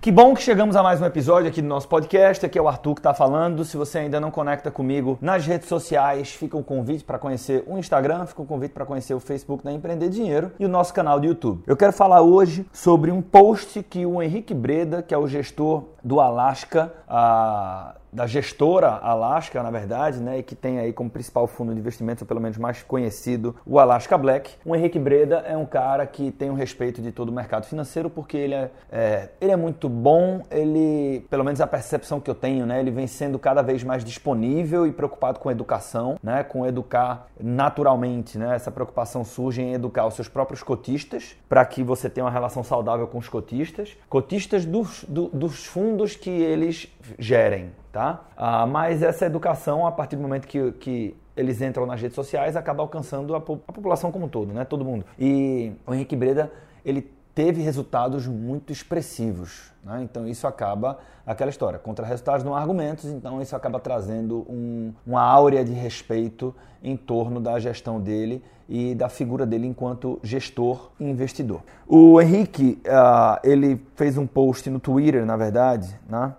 Que bom que chegamos a mais um episódio aqui do nosso podcast. Aqui é o Arthur que está falando. Se você ainda não conecta comigo nas redes sociais, fica o um convite para conhecer o Instagram, fica o um convite para conhecer o Facebook da Empreender Dinheiro e o nosso canal do YouTube. Eu quero falar hoje sobre um post que o Henrique Breda, que é o gestor do Alaska, a da gestora Alaska, na verdade, né, e que tem aí como principal fundo de investimentos, ou pelo menos mais conhecido, o Alaska Black. O Henrique Breda é um cara que tem o respeito de todo o mercado financeiro, porque ele é, é, ele é muito bom, ele, pelo menos a percepção que eu tenho, né, ele vem sendo cada vez mais disponível e preocupado com educação, né, com educar naturalmente, né, essa preocupação surge em educar os seus próprios cotistas, para que você tenha uma relação saudável com os cotistas, cotistas dos, do, dos fundos que eles gerem, tá? Ah, mas essa educação, a partir do momento que, que eles entram nas redes sociais, acaba alcançando a, a população como um todo, né? Todo mundo. E o Henrique Breda, ele teve resultados muito expressivos. Né? Então isso acaba aquela história. Contra resultados não há argumentos, então isso acaba trazendo um, uma áurea de respeito em torno da gestão dele e da figura dele enquanto gestor e investidor. O Henrique, uh, ele fez um post no Twitter, na verdade, né?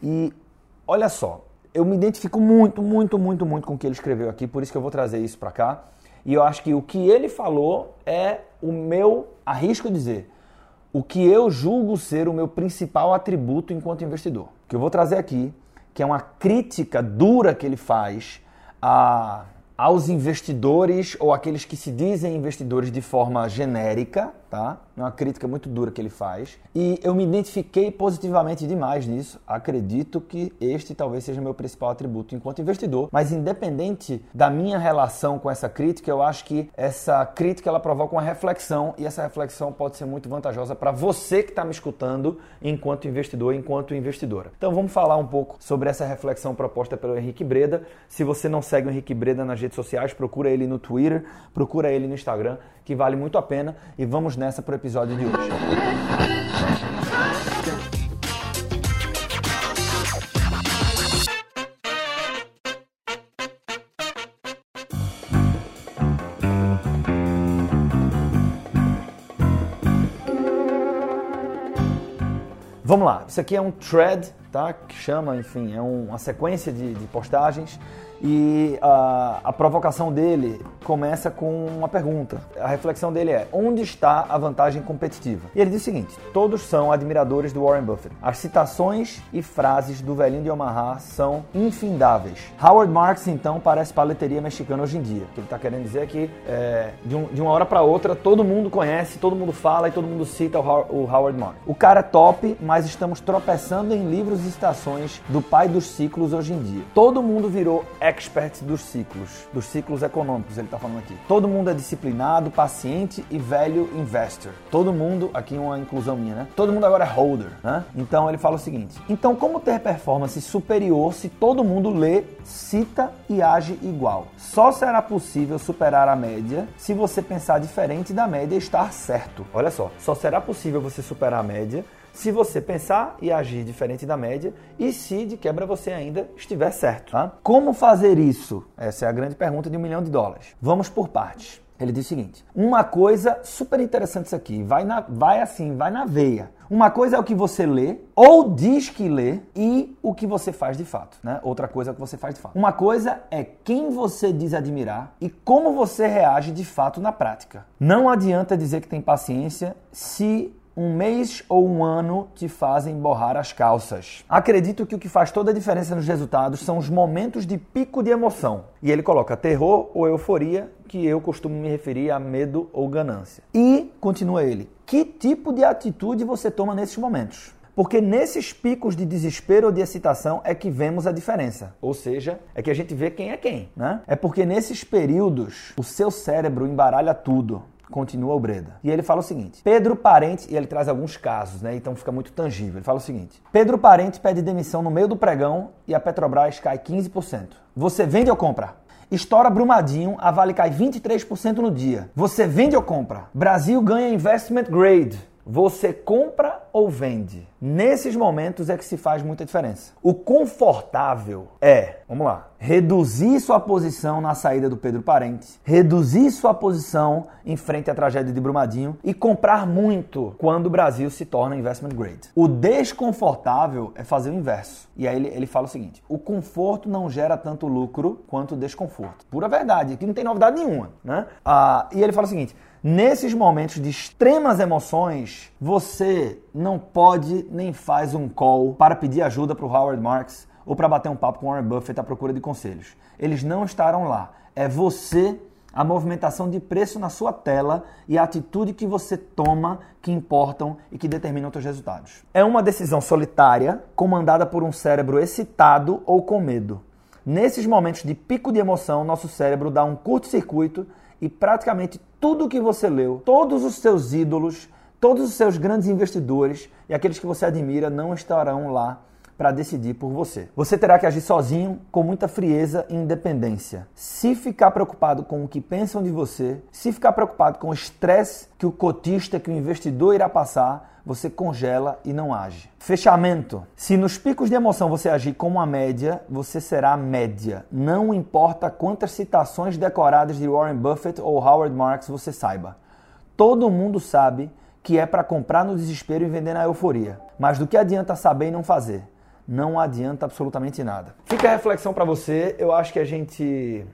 e olha só, eu me identifico muito, muito, muito, muito com o que ele escreveu aqui, por isso que eu vou trazer isso para cá. E eu acho que o que ele falou é o meu, arrisco dizer, o que eu julgo ser o meu principal atributo enquanto investidor. Que eu vou trazer aqui, que é uma crítica dura que ele faz a aos investidores ou aqueles que se dizem investidores de forma genérica, tá? É uma crítica muito dura que ele faz. E eu me identifiquei positivamente demais nisso. Acredito que este talvez seja meu principal atributo enquanto investidor. Mas independente da minha relação com essa crítica, eu acho que essa crítica ela provoca uma reflexão e essa reflexão pode ser muito vantajosa para você que está me escutando enquanto investidor, enquanto investidora. Então vamos falar um pouco sobre essa reflexão proposta pelo Henrique Breda. Se você não segue o Henrique Breda nas redes sociais, procura ele no Twitter, procura ele no Instagram, que vale muito a pena. E vamos nessa para o episódio de hoje. Vamos lá, isso aqui é um thread, tá? Que chama, enfim, é um, uma sequência de, de postagens e a, a, provocação dele começa com uma pergunta. A reflexão dele é: onde está a vantagem competitiva? E ele diz o seguinte: todos são admiradores do Warren Buffett. As citações e frases do velhinho de Omaha são infindáveis. Howard Marks, então, parece paleteria mexicana hoje em dia. O que ele está querendo dizer é que é, de, um, de, uma hora para outra todo mundo conhece, todo mundo fala e todo mundo cita o, o Howard Marks. O cara é top, mas estamos tropeçando em livros e citações do pai dos ciclos hoje em dia. Todo mundo virou expert dos ciclos, dos ciclos econômicos, ele está falando aqui. Todo mundo é disciplinado, paciente e velho investor. Todo mundo, aqui uma inclusão minha, né? Todo mundo agora é holder, né? Então ele fala o seguinte: então como ter performance superior se todo mundo lê, cita e age igual? Só será possível superar a média se você pensar diferente da média e estar certo. Olha só, só será possível você superar a média se você pensar e agir diferente da média e se de quebra você ainda estiver certo. Tá? Como fazer isso? Essa é a grande pergunta de um milhão de dólares. Vamos por partes. Ele diz o seguinte: uma coisa super interessante isso aqui, vai, na, vai assim, vai na veia. Uma coisa é o que você lê ou diz que lê e o que você faz de fato, né? Outra coisa é o que você faz de fato. Uma coisa é quem você diz admirar e como você reage de fato na prática. Não adianta dizer que tem paciência se um mês ou um ano te fazem borrar as calças. Acredito que o que faz toda a diferença nos resultados são os momentos de pico de emoção. E ele coloca terror ou euforia, que eu costumo me referir a medo ou ganância. E, continua ele, que tipo de atitude você toma nesses momentos? Porque nesses picos de desespero ou de excitação é que vemos a diferença. Ou seja, é que a gente vê quem é quem, né? É porque nesses períodos o seu cérebro embaralha tudo. Continua o Breda. E ele fala o seguinte: Pedro Parente, e ele traz alguns casos, né? Então fica muito tangível. Ele fala o seguinte: Pedro Parente pede demissão no meio do pregão e a Petrobras cai 15%. Você vende ou compra? Estoura Brumadinho, a Vale cai 23% no dia. Você vende ou compra? Brasil ganha investment grade. Você compra ou vende? Nesses momentos é que se faz muita diferença. O confortável é, vamos lá, reduzir sua posição na saída do Pedro Parente, reduzir sua posição em frente à tragédia de Brumadinho e comprar muito quando o Brasil se torna investment grade. O desconfortável é fazer o inverso. E aí ele, ele fala o seguinte: o conforto não gera tanto lucro quanto o desconforto. Pura verdade, aqui não tem novidade nenhuma, né? Ah, e ele fala o seguinte: Nesses momentos de extremas emoções, você não pode nem faz um call para pedir ajuda para o Howard Marks ou para bater um papo com Warren Buffett à procura de conselhos. Eles não estarão lá. É você, a movimentação de preço na sua tela e a atitude que você toma que importam e que determinam os seus resultados. É uma decisão solitária, comandada por um cérebro excitado ou com medo. Nesses momentos de pico de emoção, nosso cérebro dá um curto-circuito e praticamente tudo que você leu, todos os seus ídolos, todos os seus grandes investidores e aqueles que você admira não estarão lá para decidir por você. Você terá que agir sozinho, com muita frieza e independência. Se ficar preocupado com o que pensam de você, se ficar preocupado com o estresse que o cotista, que o investidor irá passar, você congela e não age. Fechamento. Se nos picos de emoção você agir como a média, você será a média. Não importa quantas citações decoradas de Warren Buffett ou Howard Marks você saiba. Todo mundo sabe que é para comprar no desespero e vender na euforia. Mas do que adianta saber e não fazer? Não adianta absolutamente nada. Fica a reflexão para você. Eu acho que a gente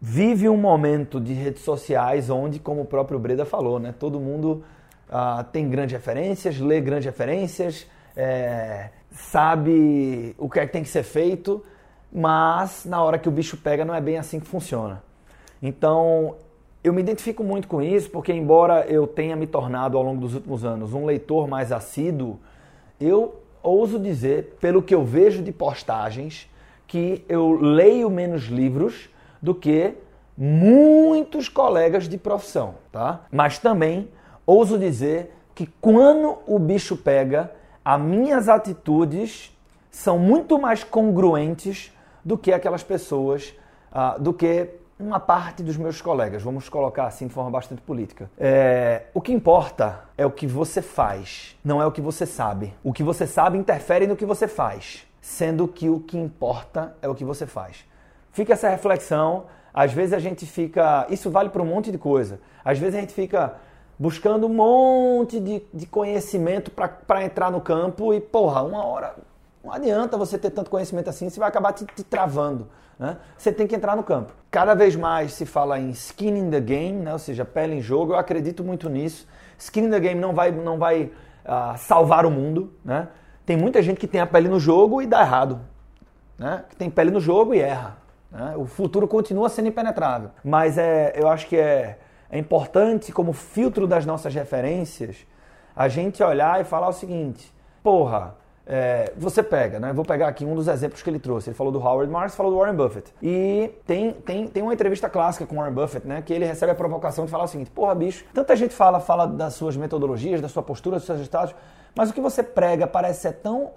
vive um momento de redes sociais onde, como o próprio Breda falou, né, todo mundo uh, tem grandes referências, lê grandes referências, é, sabe o que é que tem que ser feito, mas na hora que o bicho pega não é bem assim que funciona. Então eu me identifico muito com isso, porque embora eu tenha me tornado ao longo dos últimos anos um leitor mais assíduo, eu ouso dizer, pelo que eu vejo de postagens, que eu leio menos livros do que muitos colegas de profissão, tá? Mas também ouso dizer que quando o bicho pega, as minhas atitudes são muito mais congruentes do que aquelas pessoas, uh, do que uma parte dos meus colegas, vamos colocar assim de forma bastante política. É, o que importa é o que você faz, não é o que você sabe. O que você sabe interfere no que você faz, sendo que o que importa é o que você faz. Fica essa reflexão. Às vezes a gente fica. Isso vale para um monte de coisa. Às vezes a gente fica buscando um monte de, de conhecimento para entrar no campo e, porra, uma hora. Não adianta você ter tanto conhecimento assim, você vai acabar te, te travando. Né? Você tem que entrar no campo. Cada vez mais se fala em skin in the game, né? ou seja, pele em jogo. Eu acredito muito nisso. Skin in the game não vai, não vai uh, salvar o mundo. Né? Tem muita gente que tem a pele no jogo e dá errado. Né? Que tem pele no jogo e erra. Né? O futuro continua sendo impenetrável. Mas é, eu acho que é é importante, como filtro das nossas referências, a gente olhar e falar o seguinte: porra, é, você pega, né? Vou pegar aqui um dos exemplos que ele trouxe. Ele falou do Howard Marks, falou do Warren Buffett. E tem, tem, tem uma entrevista clássica com o Warren Buffett, né? Que ele recebe a provocação de falar o seguinte: porra, bicho, tanta gente fala, fala das suas metodologias, da sua postura, dos seus resultados, mas o que você prega parece ser tão,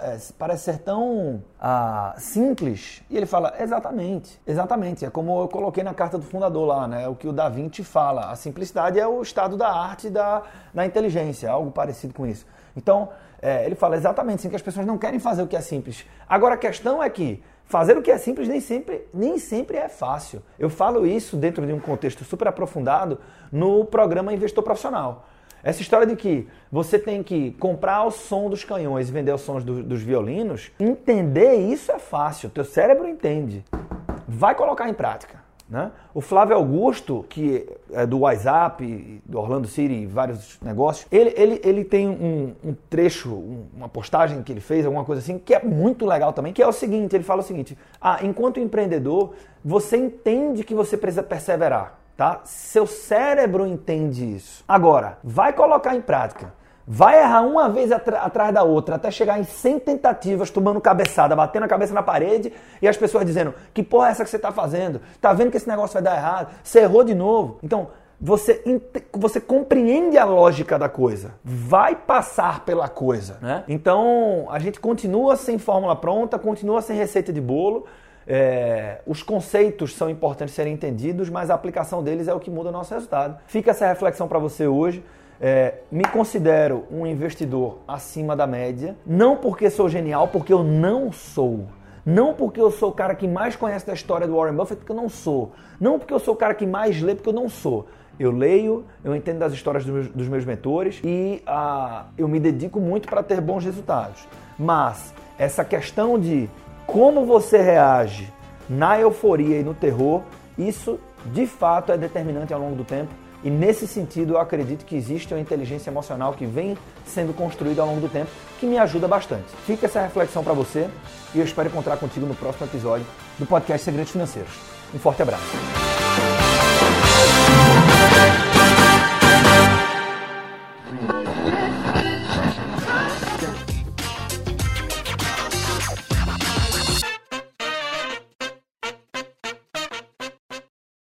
é, parece ser tão ah, simples. E ele fala, exatamente, exatamente. É como eu coloquei na carta do fundador lá, né? O que o Da Vinci fala. A simplicidade é o estado da arte da, da inteligência, algo parecido com isso. Então, é, ele fala exatamente assim, que as pessoas não querem fazer o que é simples. Agora, a questão é que fazer o que é simples nem sempre, nem sempre é fácil. Eu falo isso dentro de um contexto super aprofundado no programa Investor Profissional. Essa história de que você tem que comprar o som dos canhões e vender os sons do, dos violinos, entender isso é fácil. Teu cérebro entende. Vai colocar em prática. Né? O Flávio Augusto, que é do WhatsApp, do Orlando City e vários negócios, ele, ele, ele tem um, um trecho, um, uma postagem que ele fez, alguma coisa assim, que é muito legal também, que é o seguinte, ele fala o seguinte, ah, enquanto empreendedor, você entende que você precisa perseverar tá? Seu cérebro entende isso. Agora, vai colocar em prática. Vai errar uma vez atrás da outra, até chegar em 100 tentativas, tomando cabeçada, batendo a cabeça na parede e as pessoas dizendo: Que porra é essa que você está fazendo? Tá vendo que esse negócio vai dar errado? Você errou de novo. Então, você, você compreende a lógica da coisa, vai passar pela coisa, né? Então, a gente continua sem fórmula pronta, continua sem receita de bolo, é, os conceitos são importantes serem entendidos, mas a aplicação deles é o que muda o nosso resultado. Fica essa reflexão para você hoje. É, me considero um investidor acima da média, não porque sou genial, porque eu não sou. Não porque eu sou o cara que mais conhece da história do Warren Buffett, porque eu não sou. Não porque eu sou o cara que mais lê, porque eu não sou. Eu leio, eu entendo das histórias dos meus, dos meus mentores e ah, eu me dedico muito para ter bons resultados. Mas essa questão de como você reage na euforia e no terror, isso de fato é determinante ao longo do tempo. E nesse sentido, eu acredito que existe uma inteligência emocional que vem sendo construída ao longo do tempo, que me ajuda bastante. Fica essa reflexão para você e eu espero encontrar contigo no próximo episódio do podcast Segredos Financeiros. Um forte abraço.